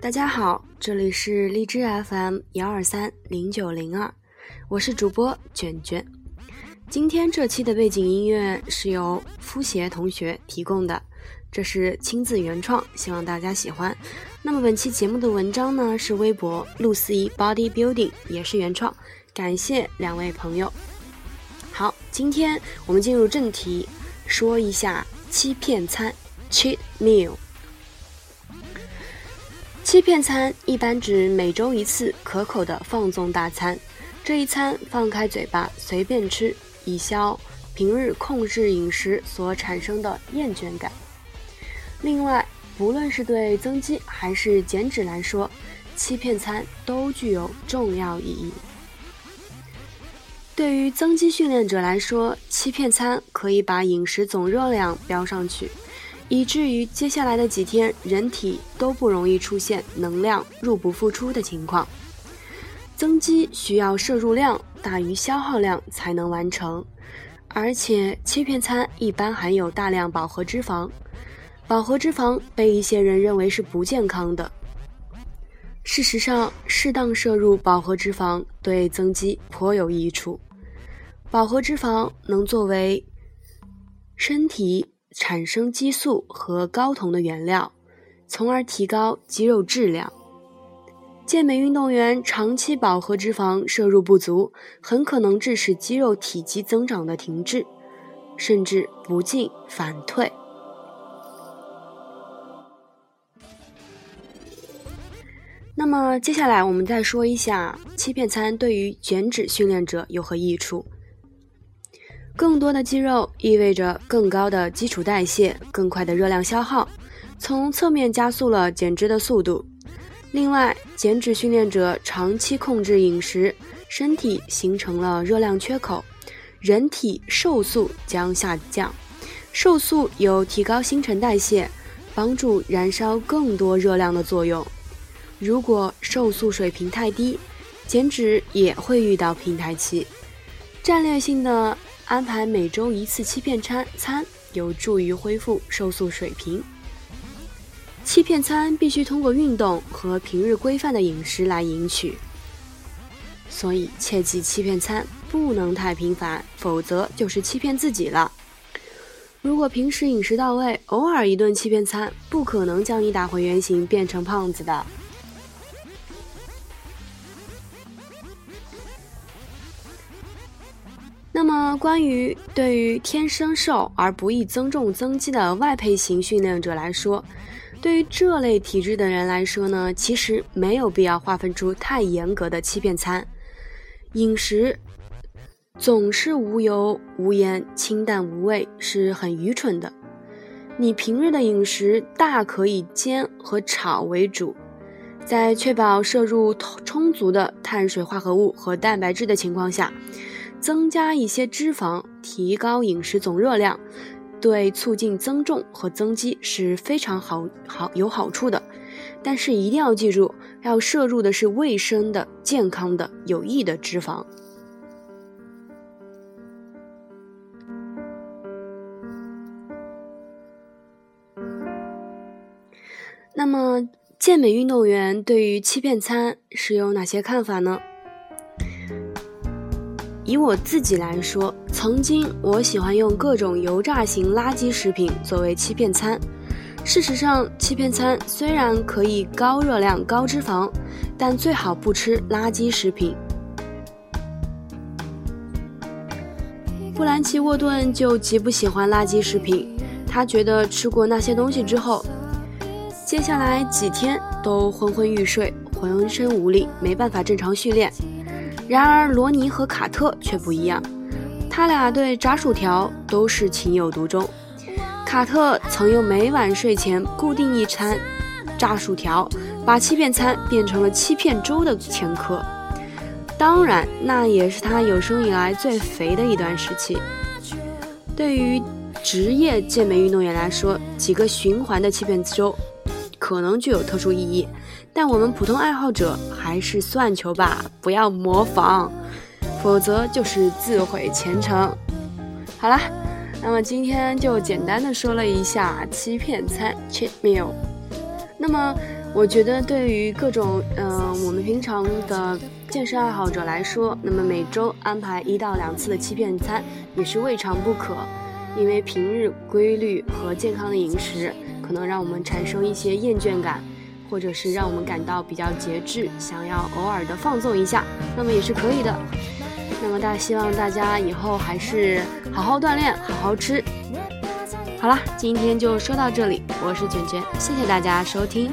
大家好，这里是荔枝 FM 幺二三零九零二，我是主播卷卷。今天这期的背景音乐是由夫鞋同学提供的，这是亲自原创，希望大家喜欢。那么本期节目的文章呢是微博露思怡 Body Building，也是原创，感谢两位朋友。好，今天我们进入正题，说一下欺骗餐 （cheat meal）。欺骗餐一般指每周一次可口的放纵大餐，这一餐放开嘴巴随便吃，以消平日控制饮食所产生的厌倦感。另外，不论是对增肌还是减脂来说，欺骗餐都具有重要意义。对于增肌训练者来说，欺骗餐可以把饮食总热量标上去。以至于接下来的几天，人体都不容易出现能量入不敷出的情况。增肌需要摄入量大于消耗量才能完成，而且切片餐一般含有大量饱和脂肪。饱和脂肪被一些人认为是不健康的，事实上，适当摄入饱和脂肪对增肌颇有益处。饱和脂肪能作为身体。产生激素和睾酮的原料，从而提高肌肉质量。健美运动员长期饱和脂肪摄入不足，很可能致使肌肉体积增长的停滞，甚至不进反退。那么，接下来我们再说一下欺骗餐对于减脂训练者有何益处。更多的肌肉意味着更高的基础代谢、更快的热量消耗，从侧面加速了减脂的速度。另外，减脂训练者长期控制饮食，身体形成了热量缺口，人体瘦素将下降。瘦素有提高新陈代谢、帮助燃烧更多热量的作用。如果瘦素水平太低，减脂也会遇到平台期。战略性的。安排每周一次欺骗餐，餐有助于恢复瘦素水平。欺骗餐必须通过运动和平日规范的饮食来赢取，所以切记欺骗餐不能太频繁，否则就是欺骗自己了。如果平时饮食到位，偶尔一顿欺骗餐，不可能将你打回原形，变成胖子的。那么，关于对于天生瘦而不易增重增肌的外配型训练者来说，对于这类体质的人来说呢，其实没有必要划分出太严格的欺骗餐饮食，总是无油无盐、清淡无味是很愚蠢的。你平日的饮食大可以煎和炒为主，在确保摄入充足的碳水化合物和蛋白质的情况下。增加一些脂肪，提高饮食总热量，对促进增重和增肌是非常好好有好处的。但是一定要记住，要摄入的是卫生的、健康的、有益的脂肪。那么，健美运动员对于欺骗餐是有哪些看法呢？以我自己来说，曾经我喜欢用各种油炸型垃圾食品作为欺骗餐。事实上，欺骗餐虽然可以高热量、高脂肪，但最好不吃垃圾食品。布兰奇·沃顿就极不喜欢垃圾食品，他觉得吃过那些东西之后，接下来几天都昏昏欲睡，浑身无力，没办法正常训练。然而，罗尼和卡特却不一样，他俩对炸薯条都是情有独钟。卡特曾用每晚睡前固定一餐炸薯条，把欺骗餐变成了欺骗粥的前科。当然，那也是他有生以来最肥的一段时期。对于职业健美运动员来说，几个循环的欺骗周可能具有特殊意义，但我们普通爱好者还是算球吧，不要模仿，否则就是自毁前程。好啦，那么今天就简单的说了一下欺骗餐 （cheat meal）。那么，我觉得对于各种嗯我们平常的健身爱好者来说，那么每周安排一到两次的欺骗餐也是未尝不可。因为平日规律和健康的饮食，能让我们产生一些厌倦感，或者是让我们感到比较节制，想要偶尔的放纵一下，那么也是可以的。那么大希望大家以后还是好好锻炼，好好吃。好啦，今天就说到这里，我是卷卷，谢谢大家收听。